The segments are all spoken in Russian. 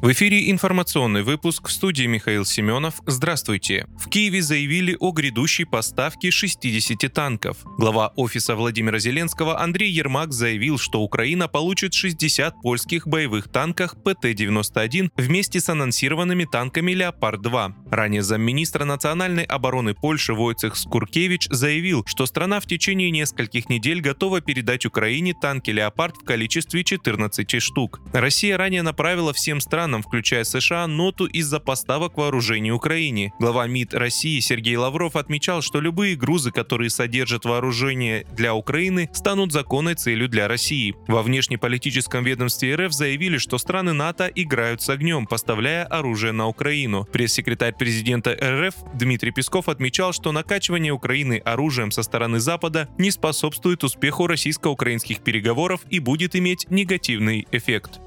В эфире информационный выпуск в студии Михаил Семенов. Здравствуйте. В Киеве заявили о грядущей поставке 60 танков. Глава офиса Владимира Зеленского Андрей Ермак заявил, что Украина получит 60 польских боевых танков ПТ-91 вместе с анонсированными танками «Леопард-2». Ранее замминистра национальной обороны Польши Войцех Скуркевич заявил, что страна в течение нескольких недель готова передать Украине танки «Леопард» в количестве 14 штук. Россия ранее направила всем странам странам, включая США, ноту из-за поставок вооружений Украине. Глава МИД России Сергей Лавров отмечал, что любые грузы, которые содержат вооружение для Украины, станут законной целью для России. Во внешнеполитическом ведомстве РФ заявили, что страны НАТО играют с огнем, поставляя оружие на Украину. Пресс-секретарь президента РФ Дмитрий Песков отмечал, что накачивание Украины оружием со стороны Запада не способствует успеху российско-украинских переговоров и будет иметь негативный эффект.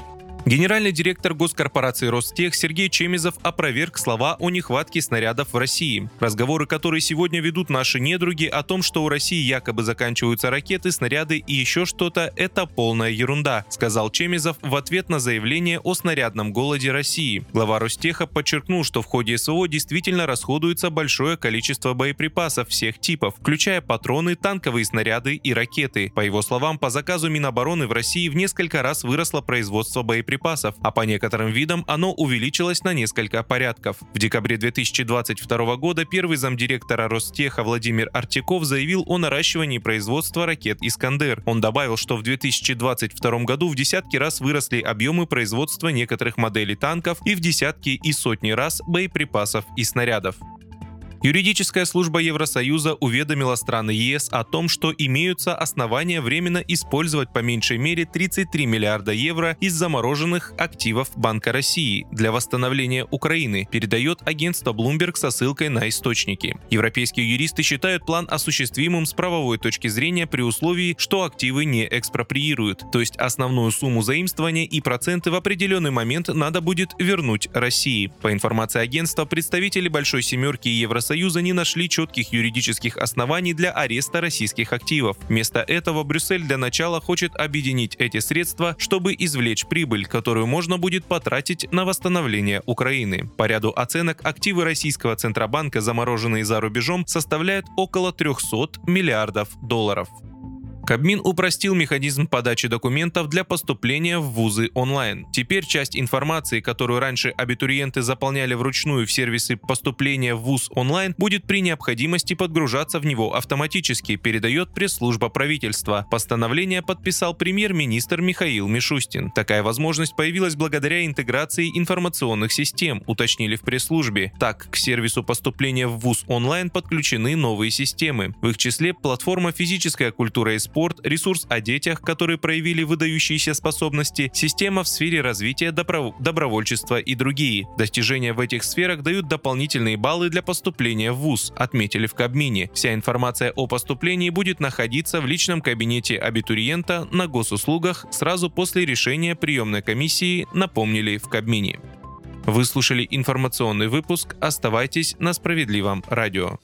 Генеральный директор госкорпорации Ростех Сергей Чемизов опроверг слова о нехватке снарядов в России. Разговоры, которые сегодня ведут наши недруги о том, что у России якобы заканчиваются ракеты, снаряды и еще что-то, это полная ерунда, сказал Чемизов в ответ на заявление о снарядном голоде России. Глава Ростеха подчеркнул, что в ходе СВО действительно расходуется большое количество боеприпасов всех типов, включая патроны, танковые снаряды и ракеты. По его словам, по заказу Минобороны в России в несколько раз выросло производство боеприпасов боеприпасов, а по некоторым видам оно увеличилось на несколько порядков. В декабре 2022 года первый замдиректора Ростеха Владимир Артиков заявил о наращивании производства ракет «Искандер». Он добавил, что в 2022 году в десятки раз выросли объемы производства некоторых моделей танков и в десятки и сотни раз боеприпасов и снарядов. Юридическая служба Евросоюза уведомила страны ЕС о том, что имеются основания временно использовать по меньшей мере 33 миллиарда евро из замороженных активов Банка России для восстановления Украины, передает агентство Bloomberg со ссылкой на источники. Европейские юристы считают план осуществимым с правовой точки зрения при условии, что активы не экспроприируют, то есть основную сумму заимствования и проценты в определенный момент надо будет вернуть России. По информации агентства, представители Большой Семерки и Евросоюза Союза не нашли четких юридических оснований для ареста российских активов. Вместо этого Брюссель для начала хочет объединить эти средства, чтобы извлечь прибыль, которую можно будет потратить на восстановление Украины. По ряду оценок активы российского Центробанка, замороженные за рубежом, составляют около 300 миллиардов долларов. Кабмин упростил механизм подачи документов для поступления в вузы онлайн. Теперь часть информации, которую раньше абитуриенты заполняли вручную в сервисы поступления в вуз онлайн, будет при необходимости подгружаться в него автоматически, передает пресс-служба правительства. Постановление подписал премьер-министр Михаил Мишустин. Такая возможность появилась благодаря интеграции информационных систем, уточнили в пресс-службе. Так, к сервису поступления в вуз онлайн подключены новые системы. В их числе платформа «Физическая культура и спорт», спорт, ресурс о детях, которые проявили выдающиеся способности, система в сфере развития добро- добровольчества и другие. Достижения в этих сферах дают дополнительные баллы для поступления в ВУЗ, отметили в Кабмине. Вся информация о поступлении будет находиться в личном кабинете абитуриента на госуслугах сразу после решения приемной комиссии, напомнили в Кабмине. Вы слушали информационный выпуск. Оставайтесь на справедливом радио.